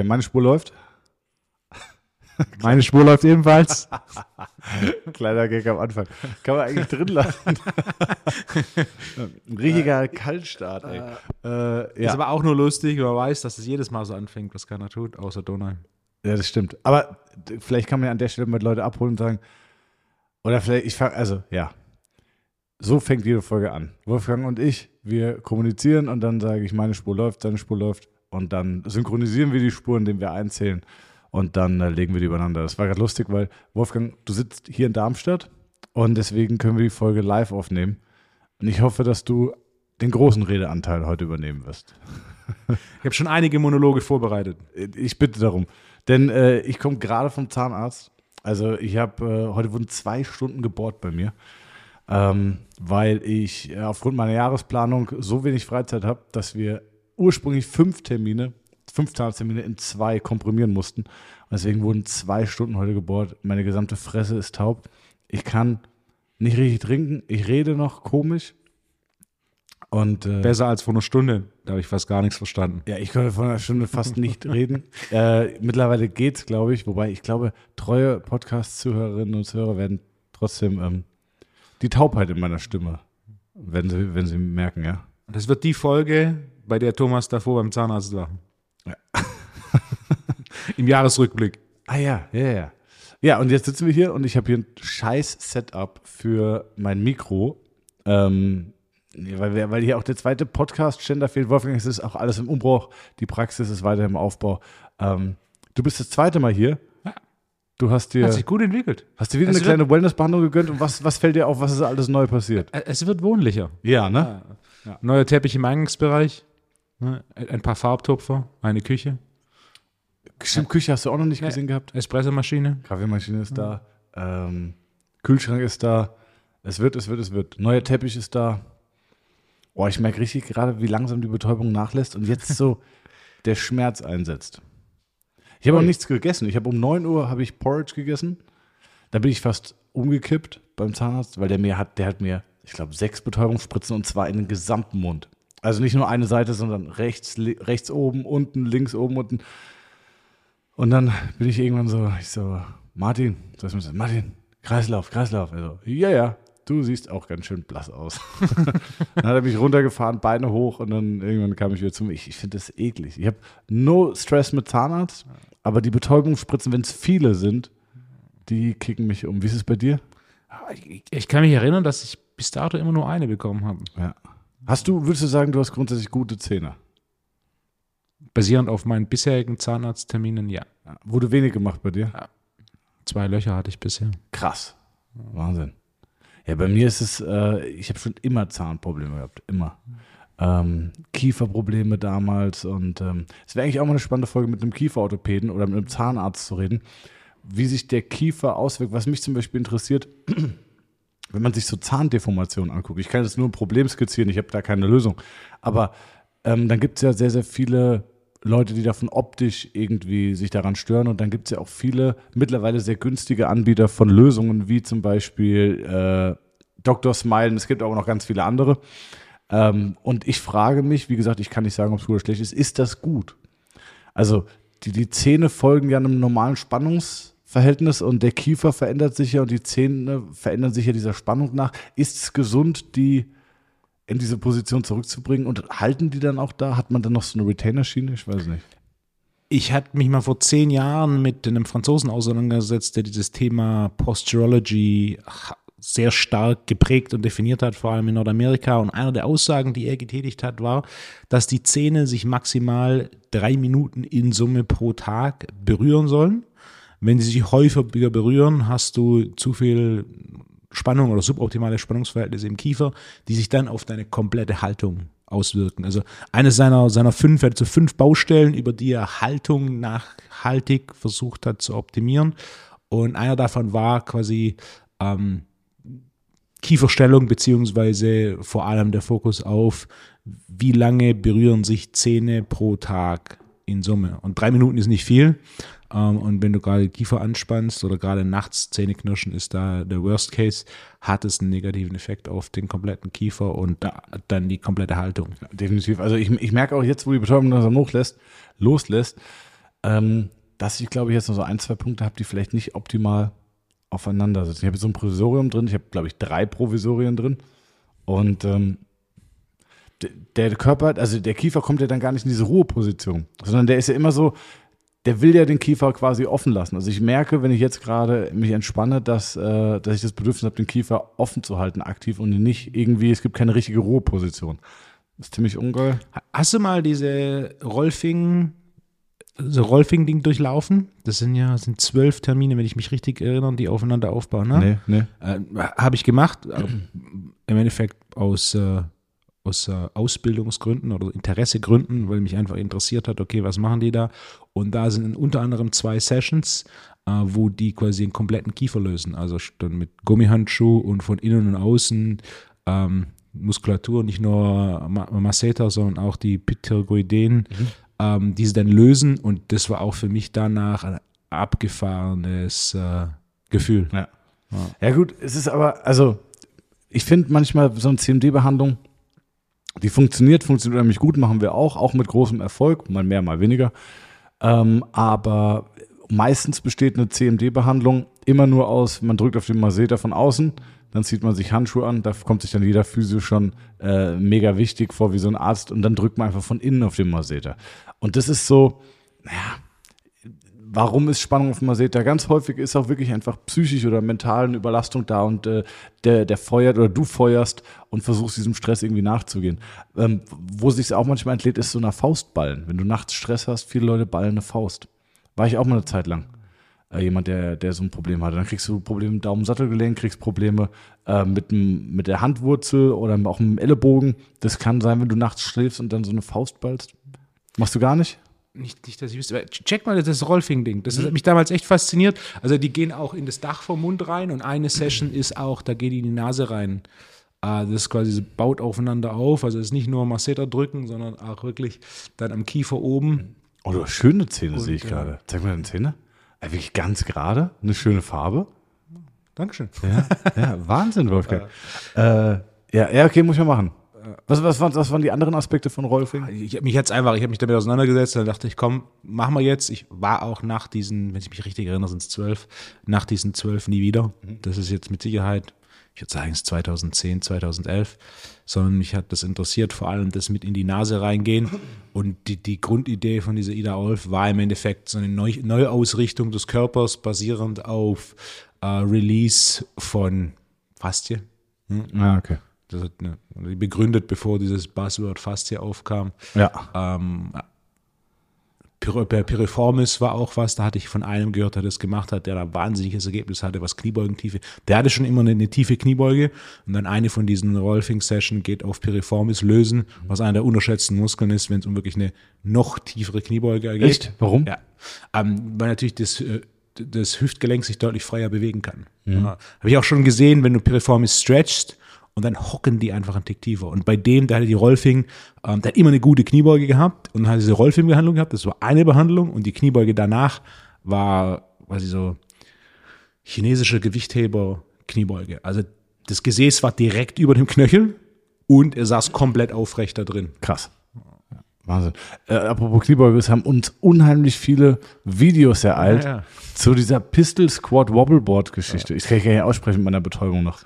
Okay, meine Spur läuft. Meine Spur läuft ebenfalls. Kleiner Gag am Anfang. Kann man eigentlich drin lassen. Ein richtiger Kaltstart, ey. Äh, Ist ja. aber auch nur lustig, wenn man weiß, dass es jedes Mal so anfängt, was keiner tut, außer Donau. ja, das stimmt. Aber vielleicht kann man ja an der Stelle mal Leute abholen und sagen, oder vielleicht, ich fange, also, ja. So fängt jede Folge an. Wolfgang und ich, wir kommunizieren und dann sage ich, meine Spur läuft, deine Spur läuft. Und dann synchronisieren wir die Spuren, indem wir einzählen. Und dann äh, legen wir die übereinander. Das war gerade lustig, weil Wolfgang, du sitzt hier in Darmstadt und deswegen können wir die Folge live aufnehmen. Und ich hoffe, dass du den großen Redeanteil heute übernehmen wirst. Ich habe schon einige Monologe vorbereitet. Ich bitte darum. Denn äh, ich komme gerade vom Zahnarzt. Also ich habe, äh, heute wurden zwei Stunden gebohrt bei mir, ähm, weil ich äh, aufgrund meiner Jahresplanung so wenig Freizeit habe, dass wir ursprünglich fünf Termine, fünf Zahnarzttermine in zwei komprimieren mussten. Und deswegen wurden zwei Stunden heute gebohrt. Meine gesamte Fresse ist taub. Ich kann nicht richtig trinken. Ich rede noch komisch. Und äh, Besser als vor einer Stunde. Da habe ich fast gar nichts verstanden. ja, ich konnte vor einer Stunde fast nicht reden. Äh, mittlerweile geht's, glaube ich. Wobei ich glaube, treue Podcast-Zuhörerinnen und Zuhörer werden trotzdem ähm, die Taubheit in meiner Stimme, wenn sie, wenn sie merken, ja. Das wird die Folge, bei der Thomas davor beim Zahnarzt war. Im Jahresrückblick. Ah ja, ja, ja. Ja, und jetzt sitzen wir hier und ich habe hier ein scheiß Setup für mein Mikro. Ähm, ja, weil, weil hier auch der zweite Podcast-Ständer fehlt. Wolfgang, es ist auch alles im Umbruch. Die Praxis ist weiter im Aufbau. Ähm, du bist das zweite Mal hier. Ja. Du hast dir, Hat sich gut entwickelt. hast dir wieder Es eine kleine Wellness-Behandlung gegönnt und was, was fällt dir auf, was ist alles neu passiert? Es wird wohnlicher. Ja, ne? Neuer Teppich im Eingangsbereich. Ne, Ein paar Farbtupfer, eine Küche, Stimmt, Küche hast du auch noch nicht Nee. gesehen gehabt. Espressomaschine. Kaffeemaschine ist da. Ähm, Kühlschrank ist da. Es wird, es wird, es wird. Neuer Teppich ist da. Boah, ich merke richtig gerade, wie langsam die Betäubung nachlässt und jetzt so der Schmerz einsetzt. Ich habe auch nichts gegessen. Ich habe um 9 Uhr habe ich Porridge gegessen. Da bin ich fast umgekippt beim Zahnarzt, weil der mir hat, der hat mir, ich glaube, sechs Betäubungsspritzen und zwar in den gesamten Mund. Also nicht nur eine Seite, sondern rechts, rechts oben, unten, links oben, unten. Und dann bin ich irgendwann so, ich so, Martin, so mir so, Martin, Kreislauf, Kreislauf. Also, ja, ja, du siehst auch ganz schön blass aus. dann hat er mich runtergefahren, Beine hoch und dann irgendwann kam ich wieder zu mir. Ich, ich finde das eklig. Ich habe no Stress mit Zahnarzt, aber die Betäubungsspritzen, wenn es viele sind, die kicken mich um. Wie ist es bei dir? Ich, ich kann mich erinnern, dass ich bis dato immer nur eine bekommen habe. Ja. Hast du, würdest du sagen, du hast grundsätzlich gute Zähne? Basierend auf meinen bisherigen Zahnarztterminen, ja. Ja. Wurde wenig gemacht bei dir? Zwei Löcher hatte ich bisher. Krass. Wahnsinn. Ja, bei mir ist es, äh, ich habe schon immer Zahnprobleme gehabt, immer. Ähm, Kieferprobleme damals und ähm, es wäre eigentlich auch mal eine spannende Folge mit einem Kieferorthopäden oder mit einem Zahnarzt zu reden, wie sich der Kiefer auswirkt. Was mich zum Beispiel interessiert, wenn man sich so Zahndeformationen anguckt. Ich kann jetzt nur ein Problem skizzieren, ich habe da keine Lösung. Aber ähm, dann gibt es ja sehr, sehr viele Leute, die davon optisch irgendwie sich daran stören. Und dann gibt es ja auch viele mittlerweile sehr günstige Anbieter von Lösungen, wie zum Beispiel äh, Dr. Smile. Es gibt aber noch ganz viele andere. Ähm, und ich frage mich, wie gesagt, ich kann nicht sagen, ob es gut oder schlecht ist, ist das gut? Also die, die Zähne folgen ja einem normalen Spannungsverhältnis und der Kiefer verändert sich ja und die Zähne verändern sich ja dieser Spannung nach. Ist es gesund, die in diese Position zurückzubringen und halten die dann auch da? Hat man dann noch so eine Retainer-Schiene? Ich weiß nicht. Ich hatte mich mal vor zehn Jahren mit einem Franzosen auseinandergesetzt, der dieses Thema Posturology sehr stark geprägt und definiert hat, vor allem in Nordamerika. Und einer der Aussagen, die er getätigt hat, war, dass die Zähne sich maximal drei Minuten in Summe pro Tag berühren sollen. Wenn sie sich häufiger berühren, hast du zu viel Spannung oder suboptimale Spannungsverhältnisse im Kiefer, die sich dann auf deine komplette Haltung auswirken. Also eines seiner, seiner fünf, er hat so fünf Baustellen, über die er Haltung nachhaltig versucht hat zu optimieren. Und einer davon war quasi ähm, Kieferstellung, beziehungsweise vor allem der Fokus auf, wie lange berühren sich Zähne pro Tag in Summe. Und drei Minuten ist nicht viel. Ähm, und wenn du gerade Kiefer anspannst oder gerade nachts Zähne knirschen, ist da der Worst Case, hat es einen negativen Effekt auf den kompletten Kiefer und da, dann die komplette Haltung. Definitiv. Also ich, ich merke auch jetzt, wo die Betäubung langsam loslässt, loslässt ähm, dass ich, glaube ich, jetzt noch so ein, zwei Punkte habe, die vielleicht nicht optimal aufeinander sitzen. Ich habe so ein Provisorium drin, ich habe, glaube ich, drei Provisorien drin. Und ähm, der Körper, also der Kiefer kommt ja dann gar nicht in diese Ruheposition, sondern der ist ja immer so, der will ja den Kiefer quasi offen lassen. Also ich merke, wenn ich jetzt gerade mich entspanne, dass, äh, dass ich das Bedürfnis habe, den Kiefer offen zu halten, aktiv und nicht irgendwie, es gibt keine richtige Ruheposition. Das ist ziemlich ungeil. Hast du mal diese Rolfing, so Rolfing-Ding durchlaufen? Das sind ja sind zwölf Termine, wenn ich mich richtig erinnere, die aufeinander aufbauen. Ne? Nee, nee. Äh, Habe ich gemacht, äh, im Endeffekt aus, äh, aus äh, Ausbildungsgründen oder Interessegründen, weil mich einfach interessiert hat, okay, was machen die da? Und da sind unter anderem zwei Sessions, äh, wo die quasi den kompletten Kiefer lösen. Also dann mit Gummihandschuh und von innen und außen ähm, Muskulatur, nicht nur Ma Masseter, sondern auch die Pterygoiden, ähm, die sie dann lösen. Und das war auch für mich danach ein abgefahrenes äh, Gefühl. Ja. ja, gut, es ist aber, also, ich finde manchmal so eine CMD-Behandlung, die funktioniert, funktioniert nämlich gut, machen wir auch, auch mit großem Erfolg, mal mehr, mal weniger. Ähm, aber meistens besteht eine CMD-Behandlung immer nur aus, man drückt auf den Masseter von außen, dann zieht man sich Handschuhe an, da kommt sich dann jeder Physio schon äh, mega wichtig vor wie so ein Arzt und dann drückt man einfach von innen auf den Masseter. Und das ist so, naja, warum ist Spannung auf Masseter? Ganz häufig ist auch wirklich einfach psychisch oder mental eine Überlastung da und äh, der, der feuert oder du feuerst und versuchst diesem Stress irgendwie nachzugehen. Ähm, wo sich auch manchmal entlädt, ist so eine Faustballen. Wenn du nachts Stress hast, viele Leute ballen eine Faust. War ich auch mal eine Zeit lang. Äh, jemand, der, der so ein Problem hatte. Dann kriegst du Probleme mit Daumen-Sattelgelenk, kriegst Probleme äh, mit, dem, mit der Handwurzel oder auch mit dem Ellenbogen. Das kann sein, wenn du nachts schläfst und dann so eine Faust ballst. Machst du gar nicht? Nicht, nicht, dass ich wüsste. aber Check mal das Rolfing-Ding. Das hat mich damals echt fasziniert. Also die gehen auch in das Dach vom Mund rein und eine Session ist auch, da geht die in die Nase rein. Ah, Das ist quasi, baut aufeinander auf. Also es ist nicht nur Masseter drücken, sondern auch wirklich dann am Kiefer oben. Oh, du hast schöne Zähne, Und, sehe ich äh, gerade. Zeig mal deine Zähne. Äh, wirklich ganz gerade, eine schöne Farbe. Dankeschön. Ja, ja Wahnsinn, Wolfgang. äh, ja, ja, okay, muss ich mal machen. Was, was, waren, was waren die anderen Aspekte von Rolfing? Ich habe mich jetzt einfach, ich habe mich damit auseinandergesetzt, dann dachte ich, komm, machen wir jetzt. Ich war auch nach diesen, wenn ich mich richtig erinnere, sind es zwölf, nach diesen zwölf nie wieder. Das ist jetzt mit Sicherheit, ich würde sagen, es ist 2010, 2011, sondern mich hat das interessiert, vor allem das mit in die Nase reingehen. Und die, die Grundidee von dieser Ida Olf war im Endeffekt so eine Neu Neuausrichtung des Körpers, basierend auf äh, Release von Faszie. Ah, okay. Das hat eine, begründet, bevor dieses Buzzword Faszie aufkam. Ja. Ähm, Piriformis war auch was, da hatte ich von einem gehört, der das gemacht hat, der da wahnsinniges Ergebnis hatte, was Kniebeugentiefe. Der hatte schon immer eine, eine tiefe Kniebeuge und dann eine von diesen Rolfing-Session geht auf Piriformis lösen, was einer der unterschätzten Muskeln ist, wenn es um wirklich eine noch tiefere Kniebeuge geht. Echt? Warum? Ja. Ähm, weil natürlich das, äh, das Hüftgelenk sich deutlich freier bewegen kann. Ja. Habe ich auch schon gesehen, wenn du Piriformis stretchst und dann hocken die einfach einen Tick tiefer. Und bei dem, der hatte die Rolfing, ähm, der hat immer eine gute Kniebeuge gehabt und hat diese Rolfing-Behandlung gehabt. Das war eine Behandlung und die Kniebeuge danach war quasi so chinesische Gewichtheber-Kniebeuge. Also das Gesäß war direkt über dem Knöchel und er saß komplett aufrecht da drin. Krass. Wahnsinn. Äh, apropos Kniebeuge, es haben uns unheimlich viele Videos ereilt Ja, ja. zu dieser Pistol Squat Wobbleboard Geschichte. Ich kann ich gar nicht aussprechen mit meiner Betäubung noch.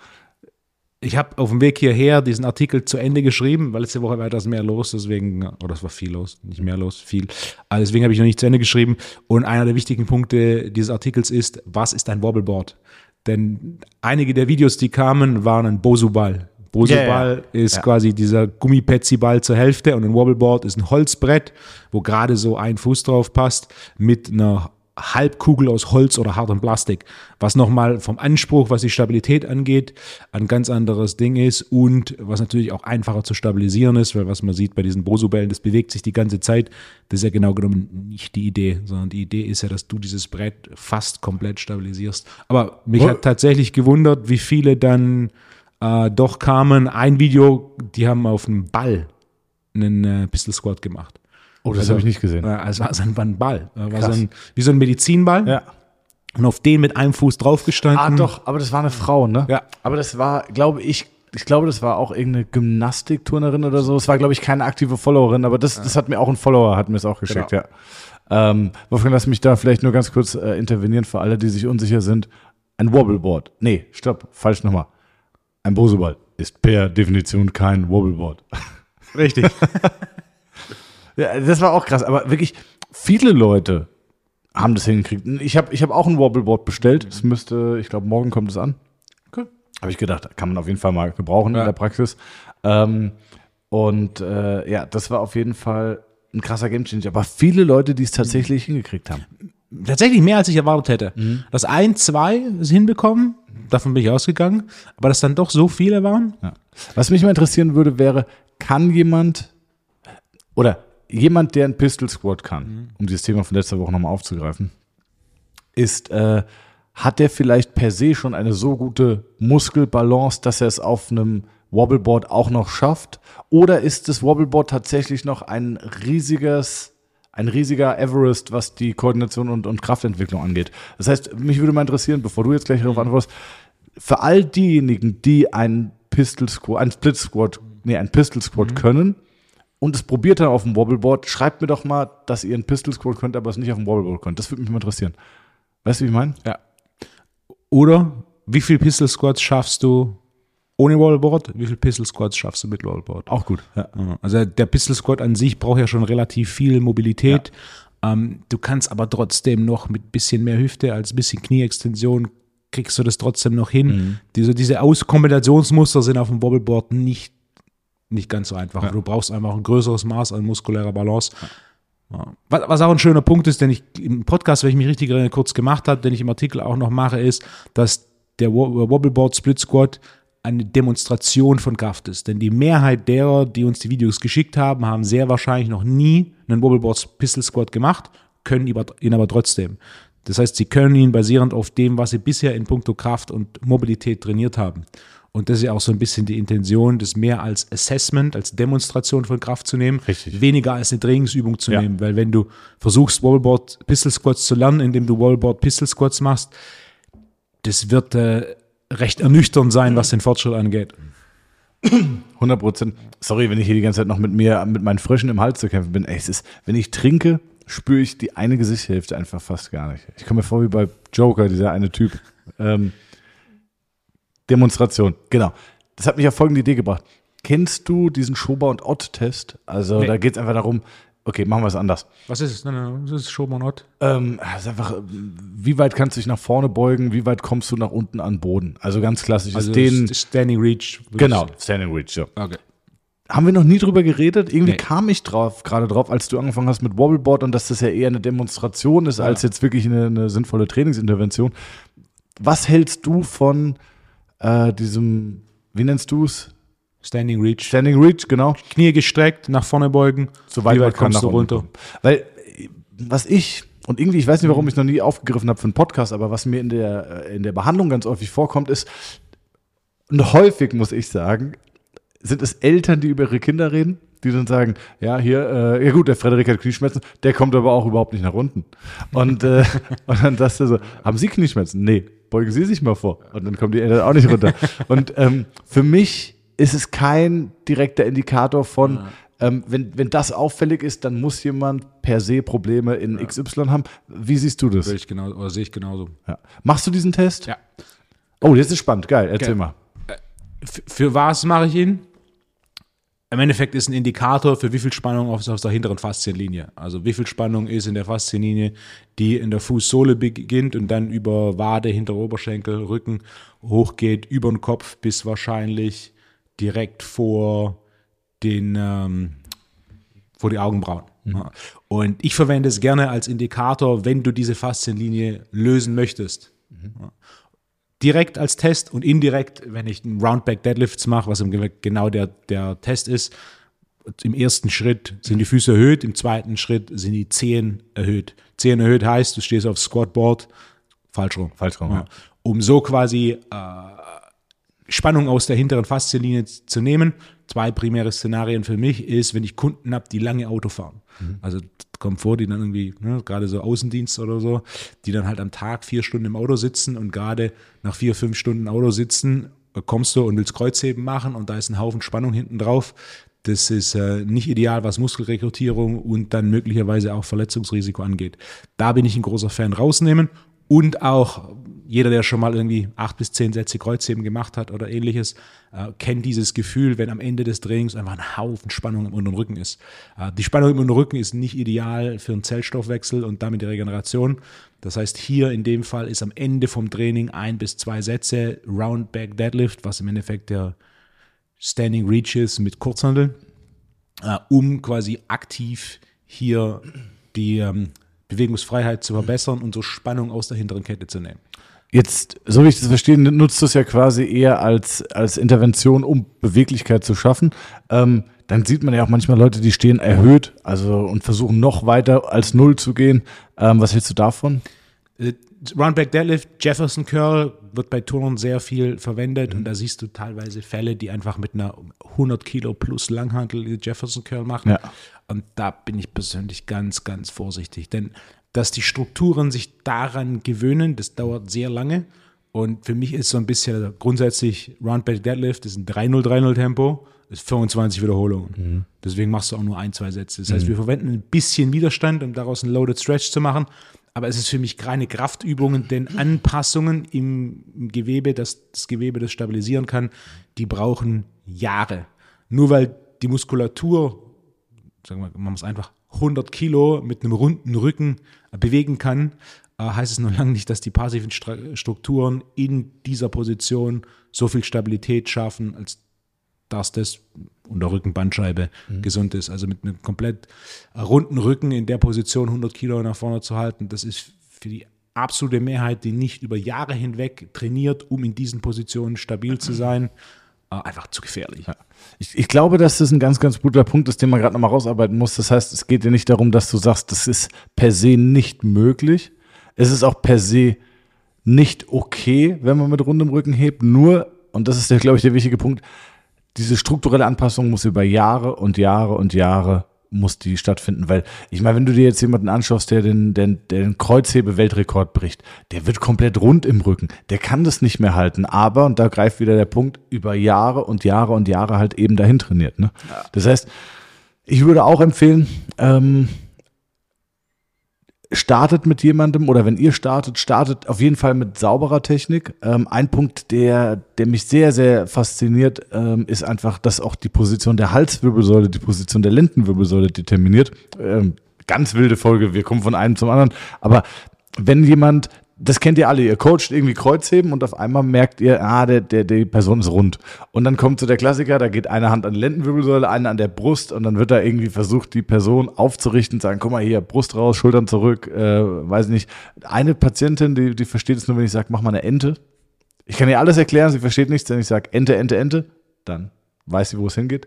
Ich habe auf dem Weg hierher diesen Artikel zu Ende geschrieben, weil letzte Woche war etwas mehr los, deswegen, oder es war viel los, nicht mehr los, viel. Aber deswegen habe ich noch nicht zu Ende geschrieben. Und einer der wichtigen Punkte dieses Artikels ist, was ist ein Wobbleboard? Denn einige der Videos, die kamen, waren ein Bosu-Ball. Bosu-Ball ja. ist quasi dieser Gummipetzi-Ball zur Hälfte und ein Wobbleboard ist ein Holzbrett, wo gerade so ein Fuß drauf passt, mit einer Halbkugel aus Holz oder hartem Plastik, was nochmal vom Anspruch, was die Stabilität angeht, ein ganz anderes Ding ist und was natürlich auch einfacher zu stabilisieren ist, weil was man sieht bei diesen Bosu-Bällen, das bewegt sich die ganze Zeit. Das ist ja genau genommen nicht die Idee, sondern die Idee ist ja, dass du dieses Brett fast komplett stabilisierst. Aber mich Wo- hat tatsächlich gewundert, wie viele dann äh, doch kamen. Ein Video, die haben auf dem Ball einen äh, Pistol Squat gemacht. Oh, das habe ich nicht gesehen. Ja, es war so ein, Ball. War so ein, wie so ein Medizinball. Ja. Und auf den mit einem Fuß draufgestanden. Ah, doch, aber das war eine Frau, ne? Ja. Aber das war, glaube ich, ich glaube, das war auch irgendeine Gymnastikturnerin oder so. Es war, glaube ich, keine aktive Followerin, aber das, das hat mir auch ein Follower, hat mir es auch geschickt, Genau. Ähm, Wolfgang, lass mich da vielleicht nur ganz kurz äh, intervenieren für alle, die sich unsicher sind. Ein Wobbleboard. Nee, stopp, falsch nochmal. Ein Boseball ist per Definition kein Wobbleboard. Richtig. Ja, das war auch krass, aber wirklich viele Leute haben das hingekriegt. Ich habe ich hab auch ein Wobbleboard bestellt. Es müsste, ich glaube, morgen kommt es an. Cool. Habe ich gedacht, kann man auf jeden Fall mal gebrauchen Ja. in der Praxis. Ähm, und äh, ja, das war auf jeden Fall ein krasser Gamechanger. Aber viele Leute, die es tatsächlich hingekriegt haben. Tatsächlich mehr, als ich erwartet hätte. Das ein, zwei ist hinbekommen, davon bin ich ausgegangen, aber dass dann doch so viele waren. Ja. Was mich mal interessieren würde, wäre, kann jemand oder jemand, der ein Pistol Squad kann, um dieses Thema von letzter Woche nochmal aufzugreifen, ist, äh, hat der vielleicht per se schon eine so gute Muskelbalance, dass er es auf einem Wobbleboard auch noch schafft? Oder ist das Wobbleboard tatsächlich noch ein riesiges, ein riesiger Everest, was die Koordination und, und Kraftentwicklung angeht? Das heißt, mich würde mal interessieren, bevor du jetzt gleich darauf antwortest, für all diejenigen, die ein Pistol Squad, ein Split Squad, nee, ein Pistol Squad können und es probiert dann auf dem Wobbleboard, schreibt mir doch mal, dass ihr ein Pistol Squad könnt, aber es nicht auf dem Wobbleboard könnt. Das würde mich mal interessieren. Weißt du, wie ich meine? Ja. Oder wie viel Pistol Squats schaffst du ohne Wallboard? Wie viel Pistol Squats schaffst du mit Wallboard? Auch gut. Ja. Ja, Also der Pistol Squat an sich braucht ja schon relativ viel Mobilität. Ähm, du kannst aber trotzdem noch mit bisschen mehr Hüfte als bisschen Knieextension kriegst du das trotzdem noch hin. Diese, diese Auskombinationsmuster sind auf dem Wobbleboard nicht, nicht ganz so einfach. Du brauchst einfach ein größeres Maß an muskulärer Balance. Ja. Was, auch ein schöner Punkt ist, den ich im Podcast, wenn ich mich richtig erinnere, kurz gemacht habe, den ich im Artikel auch noch mache, ist, dass der Wo- Wobbleboard Split Squat eine Demonstration von Kraft ist. Denn die Mehrheit derer, die uns die Videos geschickt haben, haben sehr wahrscheinlich noch nie einen Wobbleboard Pistol Squat gemacht, können ihn aber trotzdem. Das heißt, sie können ihn basierend auf dem, was sie bisher in puncto Kraft und Mobilität trainiert haben. Und das ist ja auch so ein bisschen die Intention, das mehr als Assessment, als Demonstration von Kraft zu nehmen, Richtig. weniger als eine Trainingsübung zu Ja. nehmen. Weil wenn du versuchst, Wobbleboard Pistol Squats zu lernen, indem du Wobbleboard Pistol Squats machst, das wird äh, recht ernüchternd sein, was den Fortschritt angeht. 100 Prozent. Sorry, wenn ich hier die ganze Zeit noch mit mir, mit meinen Fröschen im Hals zu kämpfen bin. Ey, es ist, wenn ich trinke, spüre ich die eine Gesichtshälfte einfach fast gar nicht. Ich komme mir vor wie bei Joker, dieser eine Typ. Ähm, Demonstration, genau. Das hat mich auf folgende Idee gebracht. Kennst du diesen Schober- und Ott-Test? Also Nee. da geht es einfach darum, okay, machen wir es anders. Was ist es? Nein, nein, das ist Schomonot. Ähm, es ist einfach, wie weit kannst du dich nach vorne beugen, wie weit kommst du nach unten an Boden? Also ganz klassisch Also ist den, das Standing Reach. genau, Standing Reach, ja. Okay. Haben wir noch nie drüber geredet? Irgendwie Nee. kam ich drauf, gerade drauf, als du angefangen hast mit Wobbleboard und dass das ja eher eine Demonstration ist, als jetzt wirklich eine, eine sinnvolle Trainingsintervention. Was hältst du von äh, diesem, wie nennst du es? Standing Reach. Standing Reach, genau. Knie gestreckt, nach vorne beugen. So weit Wie man weit kann kommst du nach unten runter? kommen. Weil, was ich, und irgendwie, ich weiß nicht, warum ich es noch nie aufgegriffen habe für einen Podcast, aber was mir in der, äh, in der Behandlung ganz häufig vorkommt, ist, und häufig muss ich sagen, sind es Eltern, die über ihre Kinder reden, die dann sagen, ja, hier, äh, ja gut, der Frederik hat Knieschmerzen, der kommt aber auch überhaupt nicht nach unten. Und, äh, und dann sagst du so, haben Sie Knieschmerzen? Nee, beugen Sie sich mal vor. Und dann kommen die Eltern auch nicht runter. Und ähm, für mich ist es kein direkter Indikator von, ähm, wenn, wenn das auffällig ist, dann muss jemand per se Probleme in XY haben. Wie siehst du das? Sehe ich, genau, oder sehe ich genauso. Ja. Machst du diesen Test? Ja. Oh, das ist spannend. Geil, erzähl Geil. mal. F für was mache ich ihn? Im Endeffekt ist ein Indikator, für wie viel Spannung auf, auf der hinteren Faszienlinie. Also wie viel Spannung ist in der Faszienlinie, die in der Fußsohle beginnt und dann über Wade, hintere Oberschenkel, Rücken hochgeht, über den Kopf bis wahrscheinlich direkt vor den ähm, vor die Augenbrauen. Ja. Und ich verwende es gerne als Indikator, wenn du diese Faszienlinie lösen möchtest. Ja. Direkt als Test und indirekt, wenn ich einen Roundback Deadlifts mache, was im genau der, der Test ist. Im ersten Schritt sind die Füße erhöht, im zweiten Schritt sind die Zehen erhöht. Zehen erhöht heißt, du stehst auf Squatboard, falsch rum. Falsch rum, ja. Um so quasi äh, Spannung aus der hinteren Faszienlinie zu nehmen. Zwei primäre Szenarien für mich ist, wenn ich Kunden habe, die lange Auto fahren. Also kommt vor, die dann irgendwie, ne, gerade so Außendienst oder so, die dann halt am Tag vier Stunden im Auto sitzen und gerade nach vier, fünf Stunden Auto sitzen, äh, kommst du und willst Kreuzheben machen und da ist ein Haufen Spannung hinten drauf. Das ist äh, nicht ideal, was Muskelrekrutierung und dann möglicherweise auch Verletzungsrisiko angeht. Da bin ich ein großer Fan rausnehmen und auch jeder, der schon mal irgendwie acht bis zehn Sätze Kreuzheben gemacht hat oder ähnliches, äh, kennt dieses Gefühl, wenn am Ende des Trainings einfach ein Haufen Spannung im unteren Rücken ist. Äh, die Spannung im unteren Rücken ist nicht ideal für einen Zellstoffwechsel und damit die Regeneration. Das heißt, hier in dem Fall ist am Ende vom Training ein bis zwei Sätze Round Back Deadlift, was im Endeffekt der Standing Reach ist mit Kurzhandel, äh, um quasi aktiv hier die ähm, Bewegungsfreiheit zu verbessern und so Spannung aus der hinteren Kette zu nehmen. Jetzt, so wie ich das verstehe, nutzt du es ja quasi eher als, als Intervention, um Beweglichkeit zu schaffen. Ähm, dann sieht man ja auch manchmal Leute, die stehen erhöht, also und versuchen noch weiter als Null zu gehen. Ähm, was hältst du davon? Äh, Roundback Deadlift, Jefferson Curl wird bei Turnern sehr viel verwendet mhm. und da siehst du teilweise Fälle, die einfach mit einer 100 Kilo plus Langhantel Jefferson Curl machen. Ja. Und da bin ich persönlich ganz, ganz vorsichtig, denn dass die Strukturen sich daran gewöhnen, das dauert sehr lange. Und für mich ist so ein bisschen grundsätzlich Roundback Deadlift ist ein 3-0-3-0 Tempo, ist 25 Wiederholungen. Mhm. Deswegen machst du auch nur ein, zwei Sätze. Das heißt, mhm. wir verwenden ein bisschen Widerstand, um daraus einen Loaded Stretch zu machen. Aber es ist für mich keine Kraftübungen, denn Anpassungen im, im Gewebe, das das Gewebe das stabilisieren kann, die brauchen Jahre. Nur weil die Muskulatur, sagen wir, man muss einfach 100 Kilo mit einem runden Rücken bewegen kann, äh, heißt es noch lange nicht, dass die passiven Strukturen in dieser Position so viel Stabilität schaffen, als dass das unter Rückenbandscheibe mhm. gesund ist. Also mit einem komplett runden Rücken in der Position 100 Kilo nach vorne zu halten, das ist für die absolute Mehrheit, die nicht über Jahre hinweg trainiert, um in diesen Positionen stabil zu sein, einfach zu gefährlich. Ja. Ich, ich, glaube, dass das ein ganz, ganz guter Punkt ist, den man gerade nochmal rausarbeiten muss. Das heißt, es geht ja nicht darum, dass du sagst, das ist per se nicht möglich. Es ist auch per se nicht okay, wenn man mit rundem Rücken hebt. Nur, und das ist, der, glaube ich, der wichtige Punkt, diese strukturelle Anpassung muss über Jahre und Jahre und Jahre muss die stattfinden, weil ich meine, wenn du dir jetzt jemanden anschaust, der den, den, den Kreuzhebe-Weltrekord bricht, der wird komplett rund im Rücken, der kann das nicht mehr halten, aber, und da greift wieder der Punkt, über Jahre und Jahre und Jahre halt eben dahin trainiert. Ne? Ja. Das heißt, ich würde auch empfehlen, ähm, startet mit jemandem oder wenn ihr startet, startet auf jeden Fall mit sauberer Technik. Ähm, ein Punkt, der, der mich sehr, sehr fasziniert, ähm, ist einfach, dass auch die Position der Halswirbelsäule, die Position der Lendenwirbelsäule determiniert. Ähm, ganz wilde Folge, wir kommen von einem zum anderen. Aber wenn jemand das kennt ihr alle, ihr coacht irgendwie Kreuzheben und auf einmal merkt ihr, ah, der, der, die Person ist rund. Und dann kommt so der Klassiker, da geht eine Hand an die Lendenwirbelsäule, eine an der Brust und dann wird da irgendwie versucht, die Person aufzurichten, sagen, guck mal hier, Brust raus, Schultern zurück, äh, weiß nicht. Eine Patientin, die, die versteht es nur, wenn ich sage, mach mal eine Ente. Ich kann ihr alles erklären, sie versteht nichts, wenn ich sage, Ente, Ente, Ente, dann weiß sie, wo es hingeht.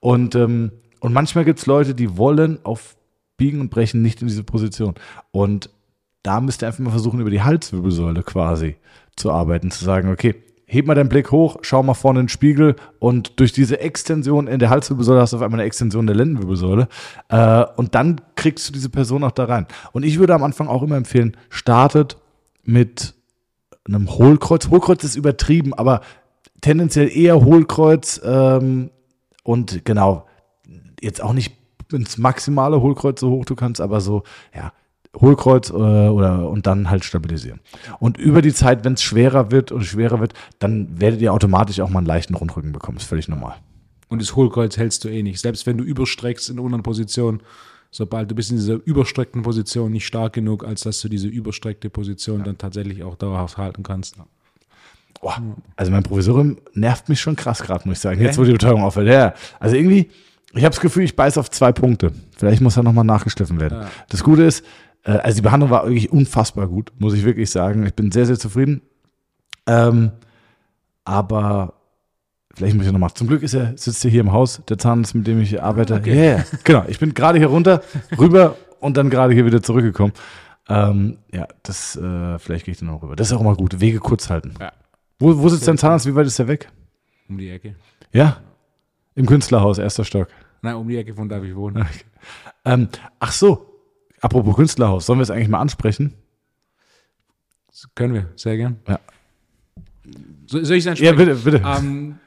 Und, ähm, und manchmal gibt es Leute, die wollen auf Biegen und Brechen nicht in diese Position. Und da müsst ihr einfach mal versuchen, über die Halswirbelsäule quasi zu arbeiten, zu sagen, okay, heb mal deinen Blick hoch, schau mal vorne in den Spiegel und durch diese Extension in der Halswirbelsäule hast du auf einmal eine Extension der Lendenwirbelsäule äh, und dann kriegst du diese Person auch da rein. Und ich würde am Anfang auch immer empfehlen, startet mit einem Hohlkreuz. Hohlkreuz ist übertrieben, aber tendenziell eher Hohlkreuz ähm, und genau, jetzt auch nicht ins maximale Hohlkreuz so hoch du kannst, aber so, ja, Hohlkreuz äh, oder und dann halt stabilisieren. Und über die Zeit, wenn es schwerer wird und schwerer wird, dann werdet ihr automatisch auch mal einen leichten Rundrücken bekommen. ist völlig normal. Und das Hohlkreuz hältst du eh nicht. Selbst wenn du überstreckst in einer anderen Position, sobald du bist in dieser überstreckten Position nicht stark genug, als dass du diese überstreckte Position ja. dann tatsächlich auch dauerhaft halten kannst. Oh, also mein Professorium nervt mich schon krass gerade, muss ich sagen. Jetzt, wo die Betäubung aufhört. Ja, also irgendwie, ich habe das Gefühl, ich beiß auf zwei Punkte. Vielleicht muss er nochmal nachgeschliffen werden. Ja. Das Gute ist, also die Behandlung war wirklich unfassbar gut, muss ich wirklich sagen. Ich bin sehr, sehr zufrieden. Ähm, aber vielleicht muss ich noch mal. Zum Glück ist er, sitzt er hier im Haus, der Zahnarzt, mit dem ich arbeite. Okay. Yeah, genau. Ich bin gerade hier runter, rüber und dann gerade hier wieder zurückgekommen. Ähm, ja, das, äh, vielleicht gehe ich dann auch rüber. Das ist auch immer gut. Wege kurz halten. Ja. Wo, wo sitzt dein Zahnarzt? Wie weit ist er weg? Um die Ecke. Ja? Im Künstlerhaus, erster Stock. Nein, um die Ecke von da ich wohne. Okay. Ähm, ach so, Apropos Künstlerhaus, sollen wir es eigentlich mal ansprechen? Das können wir, sehr gern. Ja. So, soll ich es ansprechen? Ja, bitte, bitte. Ähm,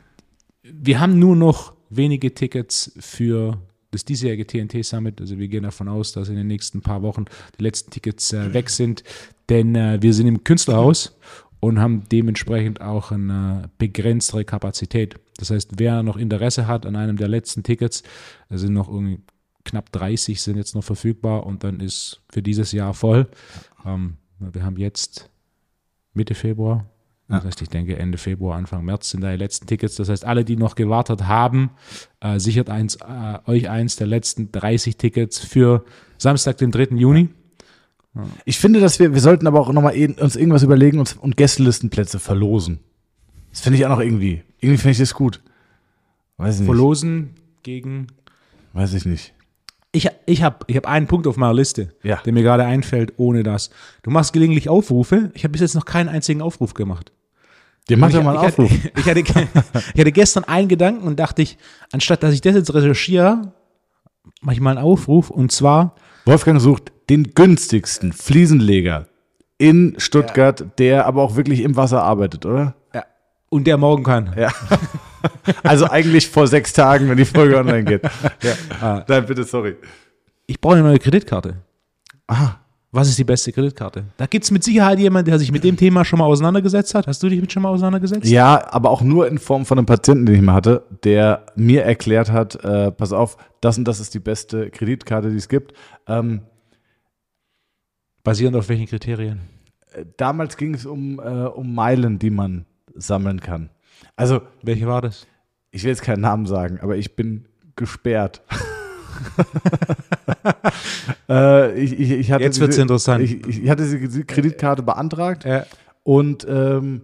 wir haben nur noch wenige Tickets für das diesjährige TNT Summit. Also wir gehen davon aus, dass in den nächsten paar Wochen die letzten Tickets äh, weg sind, denn äh, wir sind im Künstlerhaus und haben dementsprechend auch eine begrenztere Kapazität. Das heißt, wer noch Interesse hat an einem der letzten Tickets, da sind noch irgendwie knapp 30 sind jetzt noch verfügbar und dann ist für dieses Jahr voll. Ähm, wir haben jetzt Mitte Februar. Das heißt, ich denke, Ende Februar, Anfang März sind da die letzten Tickets. Das heißt, alle, die noch gewartet haben, äh, sichert eins, äh, euch eins der letzten 30 Tickets für Samstag, den 3. Juni. Ich finde, dass wir, wir sollten aber auch nochmal uns irgendwas überlegen und, und Gästelistenplätze verlosen. Das finde ich auch noch irgendwie. Irgendwie finde ich das gut. Weiß ich nicht. Verlosen gegen. Weiß ich nicht. Ich, ich habe ich hab einen Punkt auf meiner Liste, Ja. der mir gerade einfällt, ohne das. Du machst gelegentlich Aufrufe. Ich habe bis jetzt noch keinen einzigen Aufruf gemacht. Der macht ich, ja mal einen ich, Aufruf. Hatte, ich, hatte, ich hatte gestern einen Gedanken und dachte ich, anstatt dass ich das jetzt recherchiere, mache ich mal einen Aufruf und zwar Wolfgang sucht den günstigsten Fliesenleger in Stuttgart, der aber auch wirklich im Wasser arbeitet, oder? Und der morgen kann. Ja. Also eigentlich vor sechs Tagen, wenn die Folge online geht. Ja. Ah. Nein, bitte, sorry. Ich brauche eine neue Kreditkarte. Aha. Was ist die beste Kreditkarte? Da gibt es mit Sicherheit jemanden, der sich mit dem Thema schon mal auseinandergesetzt hat. Hast du dich mit schon mal auseinandergesetzt? Ja, aber auch nur in Form von einem Patienten, den ich mal hatte, der mir erklärt hat, äh, pass auf, das und das ist die beste Kreditkarte, die es gibt. Ähm, Basierend auf welchen Kriterien? äh, damals ging es um, äh, um Meilen, die man sammeln kann. Also, Welche war das? ich will jetzt keinen Namen sagen, aber ich bin gesperrt. äh, ich, ich, ich hatte Jetzt wird's diese- interessant. Ich, ich hatte diese Kreditkarte beantragt Ja. und ähm,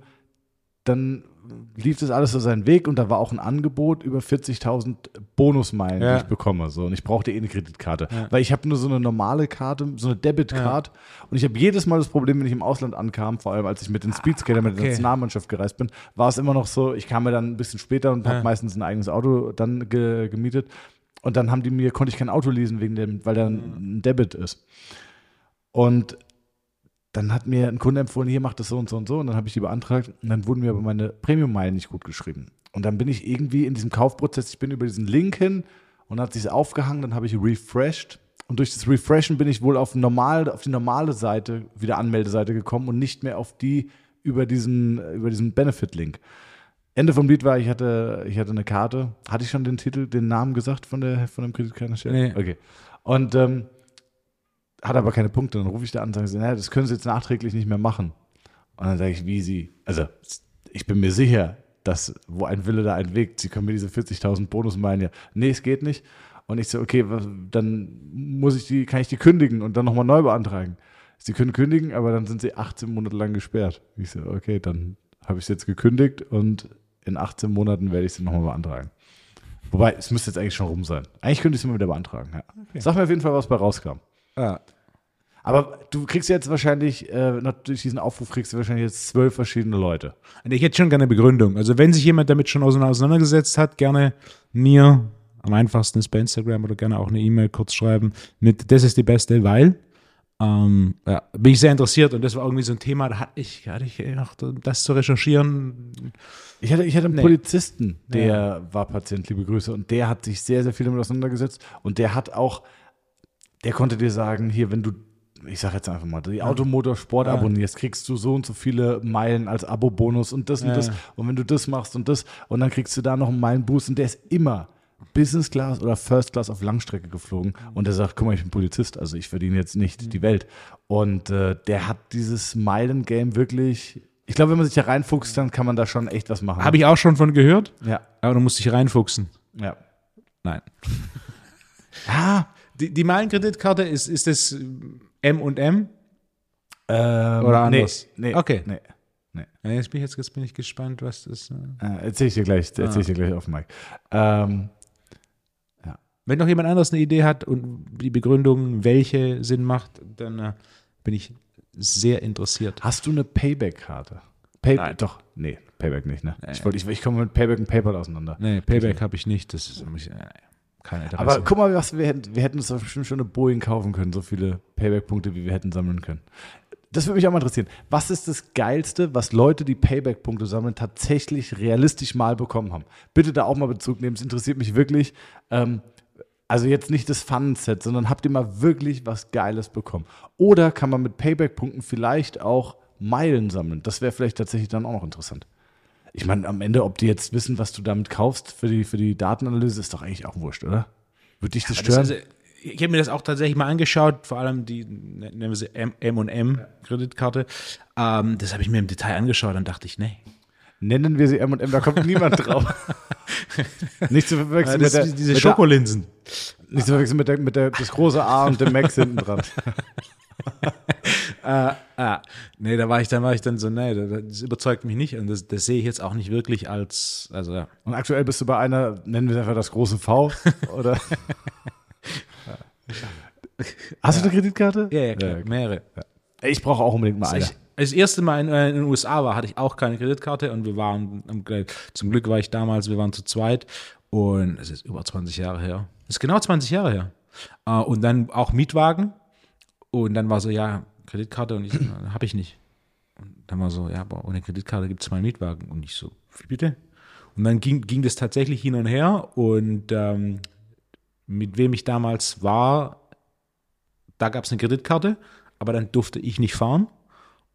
dann lief das alles so seinen Weg und da war auch ein Angebot über 40.000 Bonusmeilen, Ja. die ich bekomme. So. Und ich brauchte eh eine Kreditkarte, weil ich habe nur so eine normale Karte, so eine Debitcard. Und ich habe jedes Mal das Problem, wenn ich im Ausland ankam, vor allem als ich mit den Speedskater, mit der. Nationalmannschaft gereist bin, war es immer noch so, ich kam mir dann ein bisschen später und habe Ja. meistens ein eigenes Auto dann ge gemietet. Und dann haben die mir, konnte ich kein Auto leasen, wegen dem, weil da ein Debit ist. Und dann hat mir ein Kunde empfohlen, hier macht das so und so und so. Und dann habe ich die beantragt. Und dann wurden mir aber meine Premium-Meilen nicht gut geschrieben. Und dann bin ich irgendwie in diesem Kaufprozess, ich bin über diesen Link hin und hat sich aufgehangen. Dann habe ich refreshed. Und durch das Refreshen bin ich wohl auf, normal, auf die normale Seite, wieder Anmeldeseite gekommen und nicht mehr auf die über diesen, über diesen Benefit-Link. Ende vom Lied war, ich hatte, ich hatte eine Karte. Hatte ich schon den Titel, den Namen gesagt von, der, von dem Kreditkartenhersteller? Nee. Okay. Und ähm, hat aber keine Punkte. Dann rufe ich da an und sage, naja, das können Sie jetzt nachträglich nicht mehr machen. Und dann sage ich, wie Sie, also ich bin mir sicher, dass wo ein Wille, da ein Weg. Sie können mir diese 40.000 Bonusmeilen ja, nee, es geht nicht. Und ich so, okay, dann muss ich die, kann ich die kündigen und dann nochmal neu beantragen. Sie können kündigen, aber dann sind Sie 18 Monate lang gesperrt. Ich so, okay, dann habe ich es jetzt gekündigt und in 18 Monaten werde ich sie nochmal beantragen. Wobei, es müsste jetzt eigentlich schon rum sein. Eigentlich könnte ich es immer wieder beantragen. Ja. Sag mir auf jeden Fall, was bei rauskam. Ah. Aber du kriegst jetzt wahrscheinlich, äh, durch diesen Aufruf kriegst du wahrscheinlich jetzt zwölf verschiedene Leute. Ich hätte schon gerne eine Begründung. Also wenn sich jemand damit schon auseinandergesetzt hat, gerne mir, am einfachsten ist bei Instagram oder gerne auch eine E-Mail kurz schreiben mit, das ist die beste, weil ähm, ja, bin ich sehr interessiert und das war irgendwie so ein Thema, da hatte ich, hatte ich das zu recherchieren. Ich hatte, ich hatte einen Nee. Polizisten, der war Patient, liebe Grüße, und der hat sich sehr, sehr viel damit auseinandergesetzt. Und der hat auch, der konnte dir sagen, hier, wenn du, ich sag jetzt einfach mal, die Automotorsport Ja. abonnierst, kriegst du so und so viele Meilen als Abo-Bonus und das und Ja. das. Und wenn du das machst und das, und dann kriegst du da noch einen Meilenboost und der ist immer Business Class oder First Class auf Langstrecke geflogen und der sagt, guck mal, ich bin Polizist, also ich verdiene jetzt nicht die Welt. Und äh, der hat dieses Meilengame wirklich, ich glaube, wenn man sich da reinfuchst, dann kann man da schon echt was machen. Habe ich auch schon von gehört, Ja, aber du musst dich reinfuchsen. ja. Nein. Ah, Die, die Meilenkreditkarte, ist, ist das M und M? ähm, Oder anders? Nee, nee, Okay. Nee. Ja, jetzt, bin ich, jetzt, jetzt bin ich gespannt, was das. Äh Äh, erzähl ich dir gleich, erzähl ich dir gleich auf Mike. Ähm, Wenn noch jemand anderes eine Idee hat und die Begründung, welche Sinn macht, dann äh, bin ich sehr interessiert. hast du eine Payback-Karte? Pay Nein. Doch, nee, Payback nicht, ne? Ich, wollte- ich, ich komme mit Payback und PayPal auseinander. Nee, Payback habe ich nicht. Das ist, muss ich, äh, kein Interesse. Aber guck mal, was wir hätten. Wir hätten uns bestimmt schon eine Boeing kaufen können, so viele Payback-Punkte, wie wir hätten sammeln können. Das würde mich auch mal interessieren. Was ist das Geilste, was Leute, die Payback-Punkte sammeln, tatsächlich realistisch mal bekommen haben? Bitte da auch mal Bezug nehmen. Es interessiert mich wirklich. Ähm, also jetzt nicht das Fun-Set, sondern habt ihr mal wirklich was Geiles bekommen? Oder kann man mit Payback-Punkten vielleicht auch Meilen sammeln? Das wäre vielleicht tatsächlich dann auch noch interessant. Ich meine, am Ende, ob die jetzt wissen, was du damit kaufst für die, für die Datenanalyse, ist doch eigentlich auch wurscht, oder? Würde dich das Das stören? also, ich habe mir das auch tatsächlich mal angeschaut, vor allem die, nennen wir sie M&M Kreditkarte. Ähm, das habe ich mir im Detail angeschaut und dachte ich, nee. Nennen wir sie M&M, da kommt niemand drauf. nicht zu verwechseln Das mit der, diese mit Schokolinsen. Der, nicht zu verwechseln mit, der, mit der, das große A und dem Max hinten dran. Ah, nee, da war ich dann, war ich dann so, nee, das, überzeugt mich nicht und das, das sehe ich jetzt auch nicht wirklich als, also ja. Und aktuell bist du bei einer, nennen wir es einfach das große V, oder? Hast du eine Kreditkarte? Ja, ja, klar, okay. mehrere. Ich brauche auch unbedingt mal eine. Ich, als das erste Mal in, äh, in den USA war, hatte ich auch keine Kreditkarte und wir waren, zum Glück war ich damals, wir waren zu zweit und es ist über 20 Jahre her. Es ist genau 20 Jahre her. Äh, Und dann auch Mietwagen und dann war so, ja, Kreditkarte und ich, so, habe ich nicht. Und dann war so, ja, aber ohne Kreditkarte gibt es mal einen Mietwagen und ich so, wie bitte? Und dann ging, ging das tatsächlich hin und her und ähm, mit wem ich damals war, da gab es eine Kreditkarte, aber dann durfte ich nicht fahren.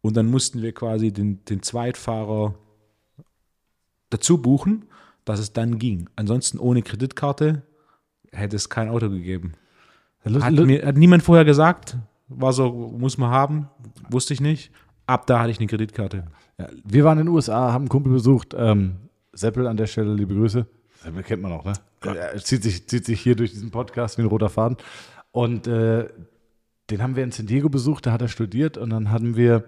Und dann mussten wir quasi den, den Zweitfahrer dazu buchen, dass es dann ging. Ansonsten ohne Kreditkarte hätte es kein Auto gegeben. Hat, mir, hat niemand vorher gesagt, war so, muss man haben, wusste ich nicht. Ab da hatte ich eine Kreditkarte. Ja, wir waren in den USA, haben einen Kumpel besucht. Ähm, Seppel an der Stelle, liebe Grüße. Seppel kennt man auch, ne? Er zieht sich, zieht sich hier durch diesen Podcast wie ein roter Faden. Und äh, den haben wir in San Diego besucht, da hat er studiert und dann hatten wir,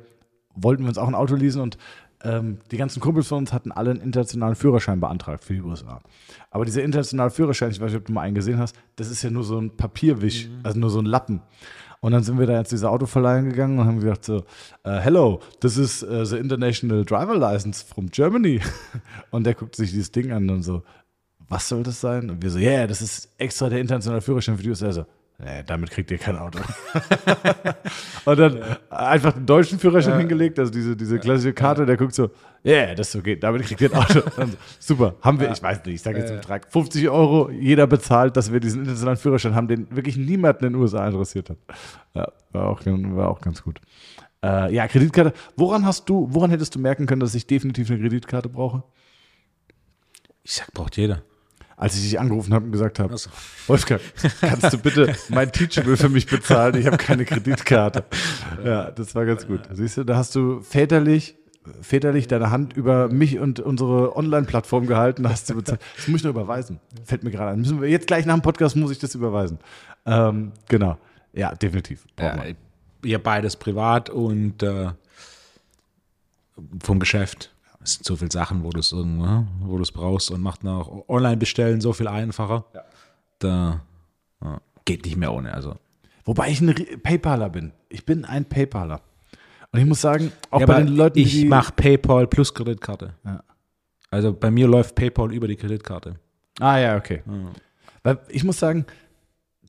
wollten wir uns auch ein Auto leasen und ähm, die ganzen Kumpels von uns hatten alle einen internationalen Führerschein beantragt für die USA. Aber dieser internationale Führerschein, ich weiß nicht, ob du mal einen gesehen hast, das ist ja nur so ein Papierwisch, also nur so ein Lappen. Und dann sind wir da jetzt diese Autoverleihung gegangen und haben gesagt so, äh, hello, this is uh, the International Driver License from Germany. Und der guckt sich dieses Ding an und so, was soll das sein? Und wir so, yeah, das ist extra der internationale Führerschein für die USA. So, nee, damit kriegt ihr kein Auto. und dann einfach den deutschen Führerschein hingelegt, also diese, diese klassische Karte, der guckt so, yeah, das ist okay, damit kriegt ihr ein Auto. So, super, haben wir, ich weiß nicht, ich sage jetzt den Betrag, 50 Euro, jeder bezahlt, dass wir diesen internationalen Führerschein haben, den wirklich niemanden in den USA interessiert hat. Ja, war auch, war auch ganz gut. Äh, ja, Kreditkarte. Woran hast du, woran hättest du merken können, dass ich definitiv eine Kreditkarte brauche? Ich sag, braucht jeder. Als ich dich angerufen habe und gesagt habe, so. Wolfgang, kannst du bitte mein Teachable für mich bezahlen? Ich habe keine Kreditkarte. Ja, das war ganz gut. Siehst du, da hast du väterlich, väterlich deine Hand über mich und unsere Online-Plattform gehalten, hast du bezahlt. Das muss ich nur überweisen. Fällt mir gerade ein. Müssen wir jetzt gleich nach dem Podcast muss ich das überweisen. Ähm, genau. Ja, definitiv. Ja, ja, beides privat und äh, vom Geschäft. Es sind so viele Sachen, wo du es irgendwo, ne, wo du es brauchst und macht noch online bestellen so viel einfacher. Da ja, geht nicht mehr ohne. Also Wobei ich ein PayPaler bin. Ich bin ein PayPaler. Und ich muss sagen, auch Ja, bei den Leuten, ich die mache PayPal plus Kreditkarte. Ja. Also bei mir läuft PayPal über die Kreditkarte. Ah ja, okay. Weil ich muss sagen,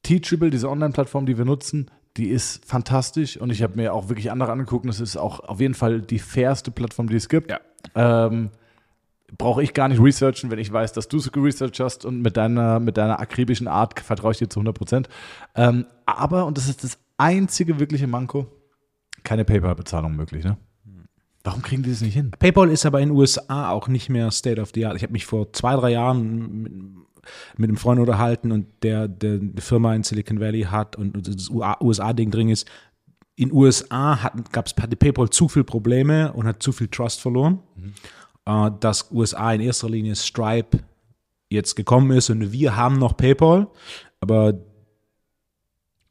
Teachable, diese Online-Plattform, die wir nutzen, die ist fantastisch und ich habe mir auch wirklich andere angeguckt und es ist auch auf jeden Fall die fairste Plattform, die es gibt. Ja. Ähm, Brauche ich gar nicht researchen, wenn ich weiß, dass du es geresearched hast und mit deiner, mit deiner akribischen Art vertraue ich dir zu 100 Prozent. Ähm, aber, und das ist das einzige wirkliche Manko, keine PayPal-Bezahlung möglich, ne? Warum kriegen die das nicht hin? PayPal ist aber in den USA auch nicht mehr State of the Art. Ich habe mich vor zwei, drei Jahren mit, einem Freund unterhalten und der, der eine Firma in Silicon Valley hat und das USA-Ding drin ist. In USA gab's, hatte PayPal zu viele Probleme und hat zu viel Trust verloren, äh, dass USA in erster Linie Stripe jetzt gekommen ist und wir haben noch PayPal, aber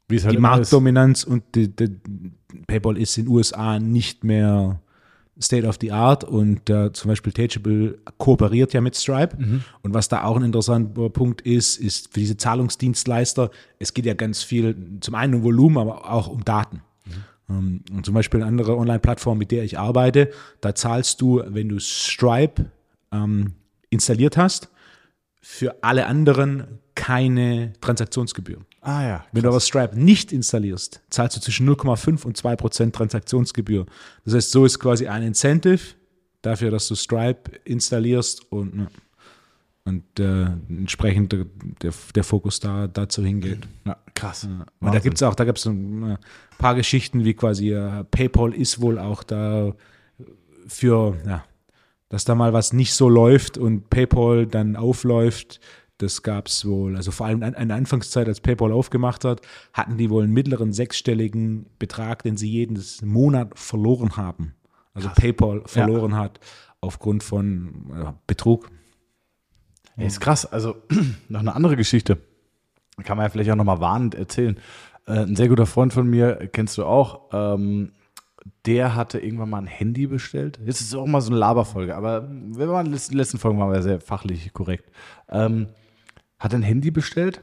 es halt die immer ist. Marktdominanz und die, die, PayPal ist in USA nicht mehr State of the Art und äh, zum Beispiel Teachable kooperiert ja mit Stripe. Und was da auch ein interessanter Punkt ist, ist für diese Zahlungsdienstleister, es geht ja ganz viel zum einen um Volumen, aber auch um Daten. Ähm, Und zum Beispiel eine andere Online-Plattform, mit der ich arbeite, da zahlst du, wenn du Stripe ähm, installiert hast, für alle anderen keine Transaktionsgebühr. Ah ja. Wenn du aber Stripe nicht installierst, zahlst du zwischen 0,5 und 2 Prozent Transaktionsgebühr. Das heißt, so ist quasi ein Incentive dafür, dass du Stripe installierst und, und äh, entsprechend der, der, Fokus da dazu hingeht. Ja, krass. Und da gibt es auch, da gibt es ein paar Geschichten, wie quasi äh, PayPal ist wohl auch da für, ja, dass da mal was nicht so läuft und PayPal dann aufläuft. Das gab es wohl, also vor allem in der Anfangszeit, als PayPal aufgemacht hat, hatten die wohl einen mittleren sechsstelligen Betrag, den sie jeden Monat verloren haben. Also Krass. PayPal verloren hat aufgrund von äh, Betrug. Ey, ist krass. Also noch eine andere Geschichte. Kann man ja vielleicht auch nochmal warnend erzählen. Äh, ein sehr guter Freund von mir, kennst du auch, ähm, der hatte irgendwann mal ein Handy bestellt. Jetzt ist auch mal so eine Laberfolge, aber wir waren in den letzten Folgen waren wir sehr fachlich korrekt. Ähm, hat ein Handy bestellt.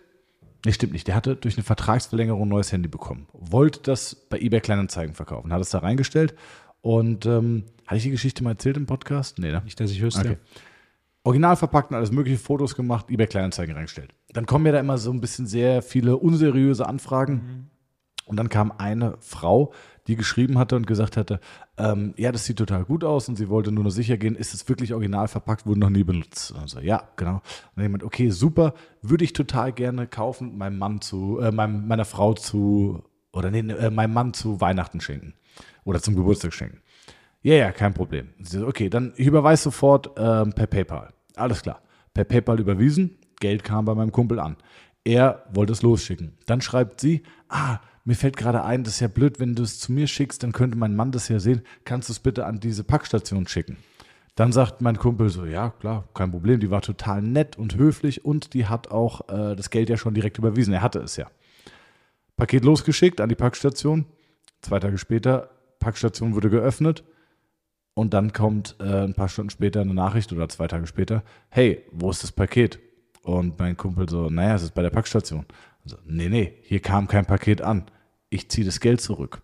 Nee, stimmt nicht. Der hatte durch eine Vertragsverlängerung ein neues Handy bekommen. Wollte das bei eBay Kleinanzeigen verkaufen. Hat es da reingestellt. Und ähm, hatte ich die Geschichte mal erzählt im Podcast? Nee, ne? Nicht, dass ich wüsste. Okay. Original verpackt und alles mögliche Fotos gemacht, eBay Kleinanzeigen reingestellt. Dann kommen ja da immer so ein bisschen sehr viele unseriöse Anfragen. Und dann kam eine Frau, die geschrieben hatte und gesagt hatte, ähm, ja, das sieht total gut aus und sie wollte nur noch sicher gehen, ist es wirklich original verpackt, wurde noch nie benutzt. Also ja, genau. Und dann jemand, okay, super, würde ich total gerne kaufen, meinem Mann zu, äh, meinem, meiner Frau zu, oder nee, äh, meinem Mann zu Weihnachten schenken. Oder zum Geburtstag schenken. Ja, ja, kein Problem. Sie so, okay, dann ich überweise sofort ähm, per PayPal. Alles klar. Per PayPal überwiesen, Geld kam bei meinem Kumpel an. Er wollte es losschicken. Dann schreibt sie, ah, mir fällt gerade ein, das ist ja blöd, wenn du es zu mir schickst, dann könnte mein Mann das ja sehen. Kannst du es bitte an diese Packstation schicken? Dann sagt mein Kumpel so, ja, klar, kein Problem. Die war total nett und höflich und die hat auch äh, das Geld ja schon direkt überwiesen. Er hatte es ja. Paket losgeschickt an die Packstation. Zwei Tage später, Packstation wurde geöffnet. Und dann kommt äh, ein paar Stunden später eine Nachricht oder zwei Tage später, hey, wo ist das Paket? Und mein Kumpel so, naja, es ist bei der Packstation. Also, nee, nee, hier kam kein Paket an. Ich ziehe das Geld zurück.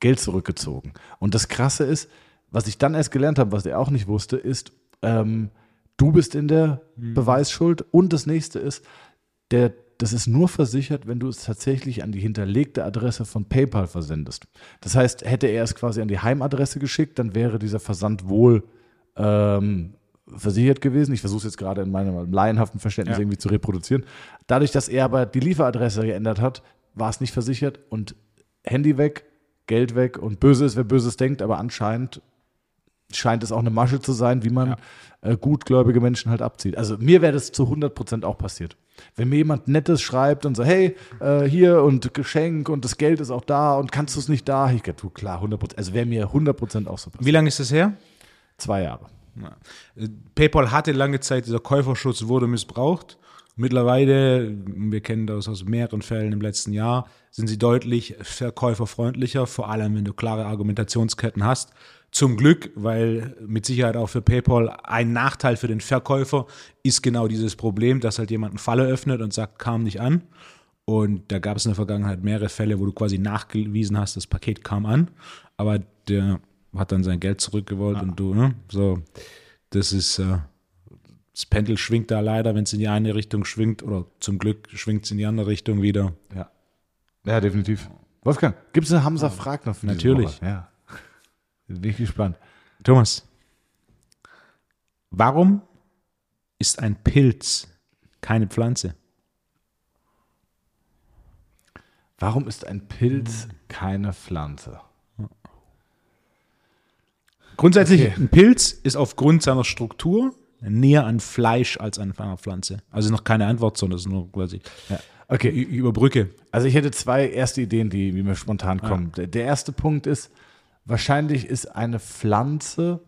Geld zurückgezogen. Und das Krasse ist, was ich dann erst gelernt habe, was er auch nicht wusste, ist, ähm, du bist in der Beweisschuld. Und das nächste ist, der, das ist nur versichert, wenn du es tatsächlich an die hinterlegte Adresse von PayPal versendest. Das heißt, hätte er es quasi an die Heimadresse geschickt, dann wäre dieser Versand wohl ähm, versichert gewesen. Ich versuche es jetzt gerade in meinem laienhaften Verständnis Ja. irgendwie zu reproduzieren. Dadurch, dass er aber die Lieferadresse geändert hat, war es nicht versichert und Handy weg, Geld weg und böse ist, wer Böses denkt, aber anscheinend scheint es auch eine Masche zu sein, wie man äh, gutgläubige Menschen halt abzieht. Also mir wäre das zu 100% auch passiert. Wenn mir jemand Nettes schreibt und so, hey, äh, hier und Geschenk und das Geld ist auch da und kannst du es nicht da? Ich gedacht, du klar, 100%. Also wäre mir 100% auch so passiert. Wie lange ist das her? Zwei Jahre. PayPal hatte lange Zeit, dieser Käuferschutz wurde missbraucht. Mittlerweile, wir kennen das aus mehreren Fällen im letzten Jahr, sind sie deutlich verkäuferfreundlicher, vor allem wenn du klare Argumentationsketten hast. Zum Glück, weil mit Sicherheit auch für PayPal ein Nachteil für den Verkäufer ist genau dieses Problem, dass halt jemand eine Falle öffnet und sagt, kam nicht an. Und da gab es in der Vergangenheit mehrere Fälle, wo du quasi nachgewiesen hast, das Paket kam an, aber der hat dann sein Geld zurückgewollt und du, ne? So, das ist, äh, das Pendel schwingt da leider, wenn es in die eine Richtung schwingt, oder zum Glück schwingt es in die andere Richtung wieder. Ja. Ja, definitiv. Wolfgang, gibt es eine Hamza Frag noch für Natürlich. Ja. Bin ich gespannt. Thomas, warum ist ein Pilz keine Pflanze? Warum ist ein Pilz keine Pflanze? Grundsätzlich, Okay. ein Pilz ist aufgrund seiner Struktur näher an Fleisch als an einer Pflanze. Also noch keine Antwort, sondern es ist nur quasi Ja. Okay, ich überbrücke. Also ich hätte zwei erste Ideen, die, die mir spontan kommen. Der, der erste Punkt ist, wahrscheinlich ist eine Pflanze,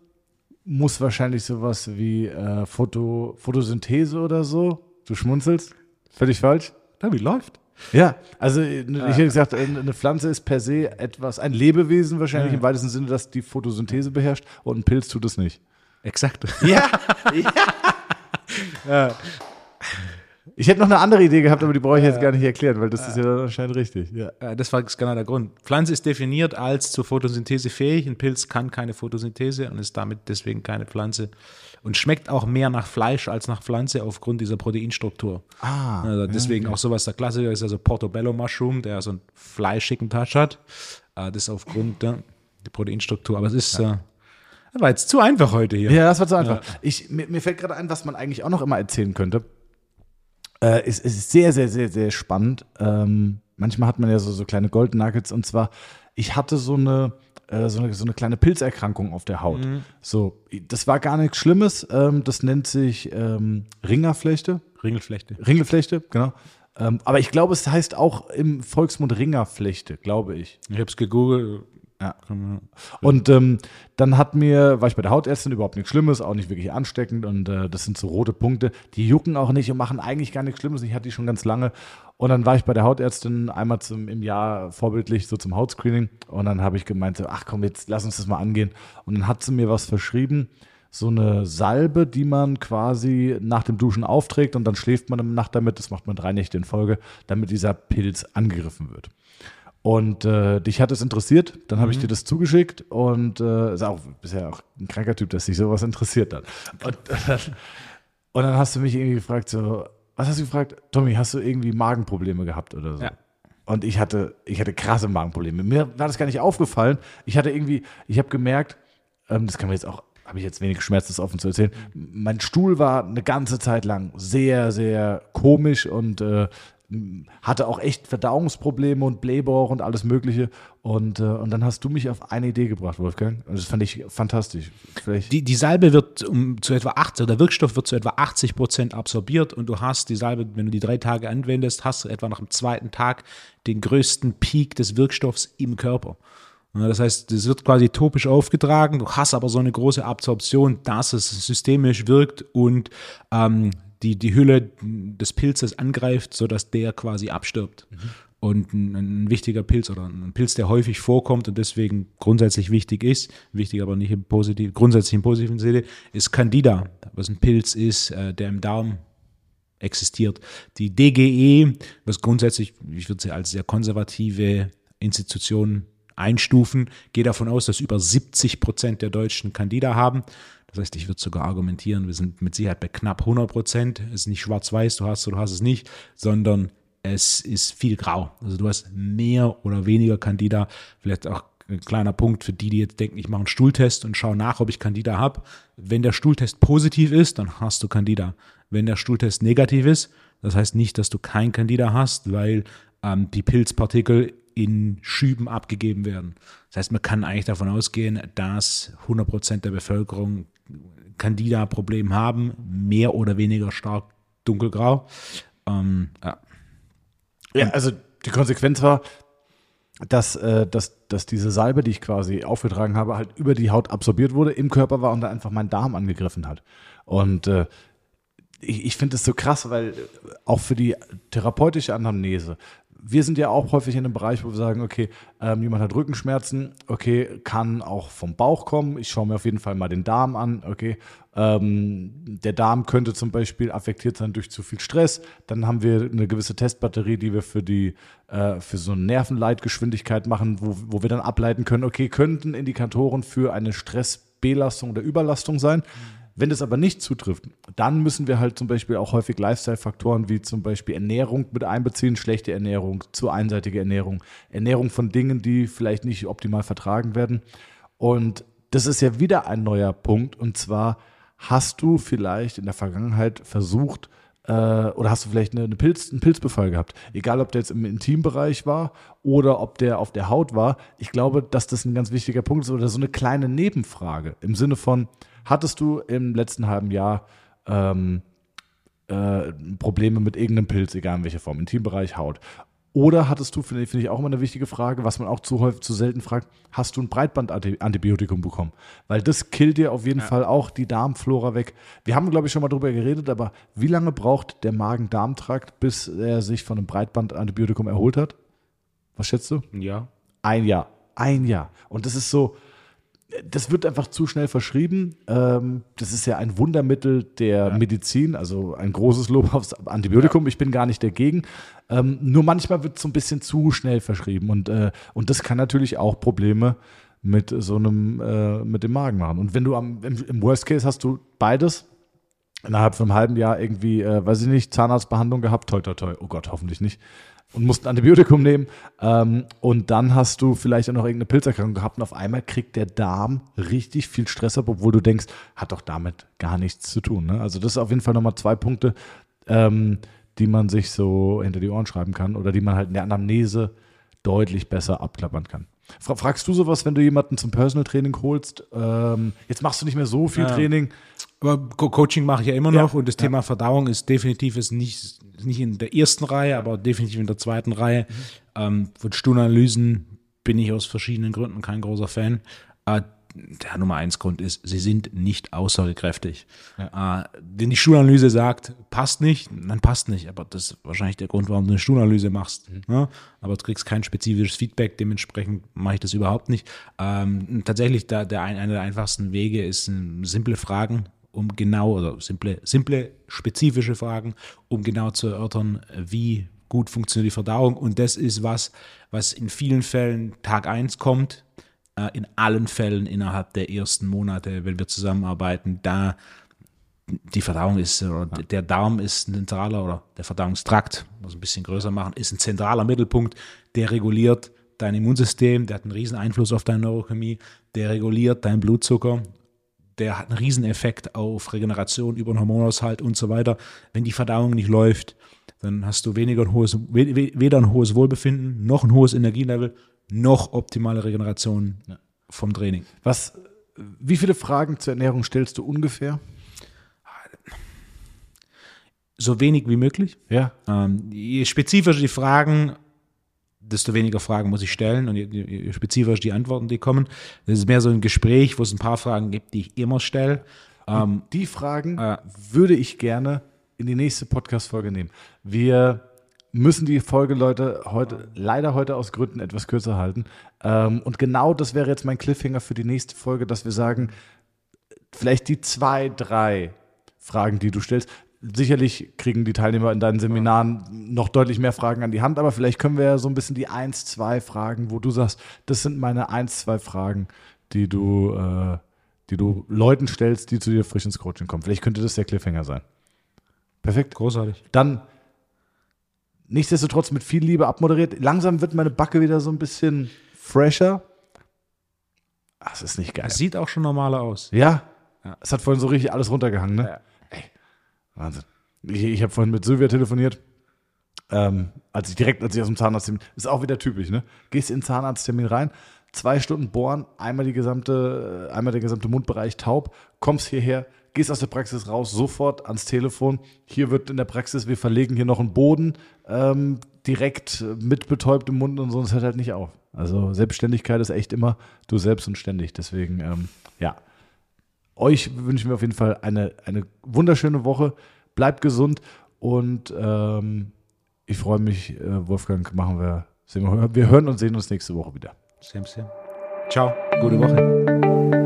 muss wahrscheinlich sowas wie äh, Foto, Photosynthese oder so. Du schmunzelst? Völlig falsch? Ja, wie läuft? Ja, also äh, ich hätte gesagt, eine Pflanze ist per se etwas, ein Lebewesen wahrscheinlich im weitesten Sinne, das die Photosynthese beherrscht und ein Pilz tut es nicht. Exakt. Ja, Ich hätte noch eine andere Idee gehabt, aber die brauche ich jetzt gar nicht erklären, weil das ist ja anscheinend richtig. Ja. Äh, Das war genau der Grund. Pflanze ist definiert als zur Photosynthese fähig. Ein Pilz kann keine Photosynthese und ist damit deswegen keine Pflanze. Und schmeckt auch mehr nach Fleisch als nach Pflanze aufgrund dieser Proteinstruktur. Ah, Also deswegen auch sowas der Klassiker ist also Portobello Mushroom, der so einen fleischigen Touch hat. Äh, Das ist aufgrund der, der Proteinstruktur. Aber es ist, äh, war jetzt zu einfach heute hier. Ja, das war so einfach. Ich, mir, mir fällt gerade ein, was man eigentlich auch noch immer erzählen könnte. Äh, es, es ist sehr, sehr, sehr, sehr spannend. Ähm, manchmal hat man ja so, so kleine Gold Nuggets und zwar, ich hatte so eine, äh, so eine, so eine kleine Pilzerkrankung auf der Haut. So, das war gar nichts Schlimmes. Ähm, das nennt sich ähm, Ringerflechte. Ringelflechte. Ringelflechte, genau. Ähm, aber ich glaube, es heißt auch im Volksmund Ringerflechte, glaube ich. Ich habe es gegoogelt. Ja. Und ähm, dann hat mir, war ich bei der Hautärztin überhaupt nichts Schlimmes, auch nicht wirklich ansteckend und äh, das sind so rote Punkte, die jucken auch nicht und machen eigentlich gar nichts Schlimmes. Ich hatte die schon ganz lange. Und dann war ich bei der Hautärztin einmal zum, im Jahr vorbildlich so zum Hautscreening und dann habe ich gemeint, so, ach komm, jetzt lass uns das mal angehen. Und dann hat sie mir was verschrieben, so eine Salbe, die man quasi nach dem Duschen aufträgt und dann schläft man eine Nacht damit, das macht man drei Nächte in Folge, damit dieser Pilz angegriffen wird. Und äh, dich hat es interessiert, dann habe ich dir das zugeschickt und äh, ist auch bisher auch ein kranker Typ, dass sich sowas interessiert hat. Und, äh, und dann hast du mich irgendwie gefragt, so, was hast du gefragt? Tommy, hast du irgendwie Magenprobleme gehabt oder so? Ja. Und ich hatte, ich hatte krasse Magenprobleme. Mir war das gar nicht aufgefallen. Ich hatte irgendwie, ich habe gemerkt, ähm, das kann mir jetzt auch, habe ich jetzt wenig Schmerz, das offen zu erzählen. Mein Stuhl war eine ganze Zeit lang sehr, sehr komisch und äh, hatte auch echt Verdauungsprobleme und Blähbauch und alles Mögliche. Und, äh, und dann hast du mich auf eine Idee gebracht, Wolfgang. Und das fand ich fantastisch. Vielleicht Die, die Salbe wird um zu etwa 80, oder der Wirkstoff wird zu etwa 80 Prozent absorbiert und du hast die Salbe, wenn du die drei Tage anwendest, hast du etwa nach dem zweiten Tag den größten Peak des Wirkstoffs im Körper. Das heißt, es wird quasi topisch aufgetragen, du hast aber so eine große Absorption, dass es systemisch wirkt und ähm, die, die Hülle des Pilzes angreift, sodass der quasi abstirbt. Und ein, ein wichtiger Pilz oder ein Pilz, der häufig vorkommt und deswegen grundsätzlich wichtig ist, wichtig aber nicht im positiv, grundsätzlich im positiven Sinne, ist Candida, was ein Pilz ist, äh, der im Darm existiert. Die DGE, was grundsätzlich, ich würde sie als sehr konservative Institution einstufen, geht davon aus, dass über 70 Prozent der Deutschen Candida haben. Das heißt, ich würde sogar argumentieren, wir sind mit Sicherheit bei knapp 100 Prozent. Es ist nicht schwarz-weiß, du hast oder du hast es nicht, sondern es ist viel grau. Also du hast mehr oder weniger Candida. Vielleicht auch ein kleiner Punkt für die, die jetzt denken, ich mache einen Stuhltest und schaue nach, ob ich Candida habe. Wenn der Stuhltest positiv ist, dann hast du Candida. Wenn der Stuhltest negativ ist, das heißt nicht, dass du kein Candida hast, weil ähm, die Pilzpartikel in Schüben abgegeben werden. Das heißt, man kann eigentlich davon ausgehen, dass 100% der Bevölkerung Candida-Problem haben, mehr oder weniger stark dunkelgrau. Ähm, ja. Ja, also die Konsequenz war, dass, äh, dass, dass diese Salbe, die ich quasi aufgetragen habe, halt über die Haut absorbiert wurde, im Körper war und da einfach meinen Darm angegriffen hat. Und äh, ich, ich finde es so krass, weil auch für die therapeutische Anamnese, wir sind ja auch häufig in einem Bereich, wo wir sagen, okay, ähm, jemand hat Rückenschmerzen, okay, kann auch vom Bauch kommen. Ich schaue mir auf jeden Fall mal den Darm an, okay. Ähm, der Darm könnte zum Beispiel affektiert sein durch zu viel Stress. Dann haben wir eine gewisse Testbatterie, die wir für die äh, für so eine Nervenleitgeschwindigkeit machen, wo, wo wir dann ableiten können, okay, könnten Indikatoren für eine Stressbelastung oder Überlastung sein. Wenn das aber nicht zutrifft, dann müssen wir halt zum Beispiel auch häufig Lifestyle-Faktoren wie zum Beispiel Ernährung mit einbeziehen, schlechte Ernährung, zu einseitige Ernährung, Ernährung von Dingen, die vielleicht nicht optimal vertragen werden. Und das ist ja wieder ein neuer Punkt. Und zwar hast du vielleicht in der Vergangenheit versucht, äh, oder hast du vielleicht eine, Pilz, einen Pilzbefall gehabt? Egal, ob der jetzt im Intimbereich war oder ob der auf der Haut war. Ich glaube, dass das ein ganz wichtiger Punkt ist oder so eine kleine Nebenfrage im Sinne von, hattest du im letzten halben Jahr ähm, äh, Probleme mit irgendeinem Pilz, egal in welcher Form, Intimbereich, Haut? Oder hattest du, finde find ich auch immer eine wichtige Frage, was man auch zu häufig, zu selten fragt, hast du ein Breitbandantibiotikum bekommen? Weil das killt dir auf jeden Fall auch die Darmflora weg. Wir haben, glaube ich, schon mal drüber geredet, aber wie lange braucht der Magen-Darm-Trakt, bis er sich von einem Breitbandantibiotikum erholt hat? Was schätzt du? Ja. Ein Jahr. Ein Jahr. Und das ist so, das wird einfach zu schnell verschrieben. Ähm, das ist ja ein Wundermittel der Medizin, also ein großes Lob aufs Antibiotikum. Ich bin gar nicht dagegen. Ähm, nur manchmal wird es so ein bisschen zu schnell verschrieben und, äh, und das kann natürlich auch Probleme mit so einem, äh, mit dem Magen machen. Und wenn du am, im, im Worst Case hast du beides, innerhalb von einem halben Jahr irgendwie, äh, weiß ich nicht, Zahnarztbehandlung gehabt, toi, toi, toi, oh Gott, hoffentlich nicht. Und musst ein Antibiotikum nehmen. Ähm, und dann hast du vielleicht auch noch irgendeine Pilzerkrankung gehabt und auf einmal kriegt der Darm richtig viel Stress ab, obwohl du denkst, hat doch damit gar nichts zu tun. Ne? Also das ist auf jeden Fall nochmal zwei Punkte, ähm, die man sich so hinter die Ohren schreiben kann oder die man halt in der Anamnese deutlich besser abklappern kann. Fra fragst du sowas, wenn du jemanden zum Personal Training holst? Ähm, jetzt machst du nicht mehr so viel Ja. Training. Aber Co Coaching mache ich ja immer Ja. noch und das Thema Verdauung ist definitiv ist nicht, ist nicht in der ersten Reihe, aber definitiv in der zweiten Reihe. Ähm, von Stuhlanalysen bin ich aus verschiedenen Gründen kein großer Fan. Äh, der Nummer eins Grund ist, sie sind nicht aussagekräftig. Äh, wenn die Stuhlanalyse sagt, passt nicht, dann passt nicht. Aber das ist wahrscheinlich der Grund, warum du eine Stuhlanalyse machst. Ne? Aber du kriegst kein spezifisches Feedback, dementsprechend mache ich das überhaupt nicht. Ähm, tatsächlich, da, der, ein- einer der einfachsten Wege ist ähm, simple Fragen, um genau, oder simple, simple, spezifische Fragen, um genau zu erörtern, wie gut funktioniert die Verdauung. Und das ist was, was in vielen Fällen Tag eins kommt, äh, in allen Fällen innerhalb der ersten Monate, wenn wir zusammenarbeiten, da die Verdauung ist, oder der Darm ist ein zentraler, oder der Verdauungstrakt, muss ein bisschen größer machen, ist ein zentraler Mittelpunkt, der reguliert dein Immunsystem, der hat einen riesen Einfluss auf deine Neurochemie, der reguliert deinen Blutzucker, der hat einen riesen Effekt auf Regeneration über den Hormonhaushalt und so weiter. Wenn die Verdauung nicht läuft, dann hast du weniger ein hohes, we- we- weder ein hohes Wohlbefinden, noch ein hohes Energielevel, noch optimale Regeneration vom Training. Was, wie viele Fragen zur Ernährung stellst du ungefähr? So wenig wie möglich. Ja. Ähm, je spezifischer die Fragen, desto weniger Fragen muss ich stellen und je, je spezifischer die Antworten, die kommen. Das ist mehr so ein Gespräch, wo es ein paar Fragen gibt, die ich immer stelle. Ähm, Die Fragen Äh. würde ich gerne in die nächste Podcast-Folge nehmen. Wir müssen die Folge, Leute, heute, leider heute aus Gründen etwas kürzer halten. Ähm, und genau das wäre jetzt mein Cliffhanger für die nächste Folge, dass wir sagen, vielleicht die zwei, drei Fragen, die du stellst. Sicherlich kriegen die Teilnehmer in deinen Seminaren noch deutlich mehr Fragen an die Hand, aber vielleicht können wir ja so ein bisschen die eins, zwei Fragen, wo du sagst, das sind meine eins, zwei Fragen, die du, äh, die du Leuten stellst, die zu dir frisch ins Coaching kommen. Vielleicht könnte das der Cliffhanger sein. Perfekt. großartig. Dann nichtsdestotrotz mit viel Liebe abmoderiert. Langsam wird meine Backe wieder so ein bisschen fresher. Ach, das ist nicht geil. Es sieht auch schon normaler aus. Ja, es hat vorhin so richtig alles runtergehangen, ne? Ja. Wahnsinn. Ich, ich habe vorhin mit Sylvia telefoniert. Ähm, als ich direkt, als ich aus dem Zahnarzttermin, ist auch wieder typisch, ne? Gehst in den Zahnarzttermin rein, zwei Stunden bohren, einmal die gesamte, einmal der gesamte Mundbereich taub, kommst hierher, gehst aus der Praxis raus, sofort ans Telefon. Hier wird in der Praxis, wir verlegen hier noch einen Boden, ähm, direkt mit betäubtem Mund und so, und es hört halt nicht auf. Also Selbstständigkeit ist echt immer du selbst und ständig. Deswegen, ähm, ja, euch wünschen wir auf jeden Fall eine, eine wunderschöne Woche. Bleibt gesund und ähm, ich freue mich, äh, Wolfgang, machen wir, wir, wir hören und sehen uns nächste Woche wieder. Same, same. Ciao, gute Woche.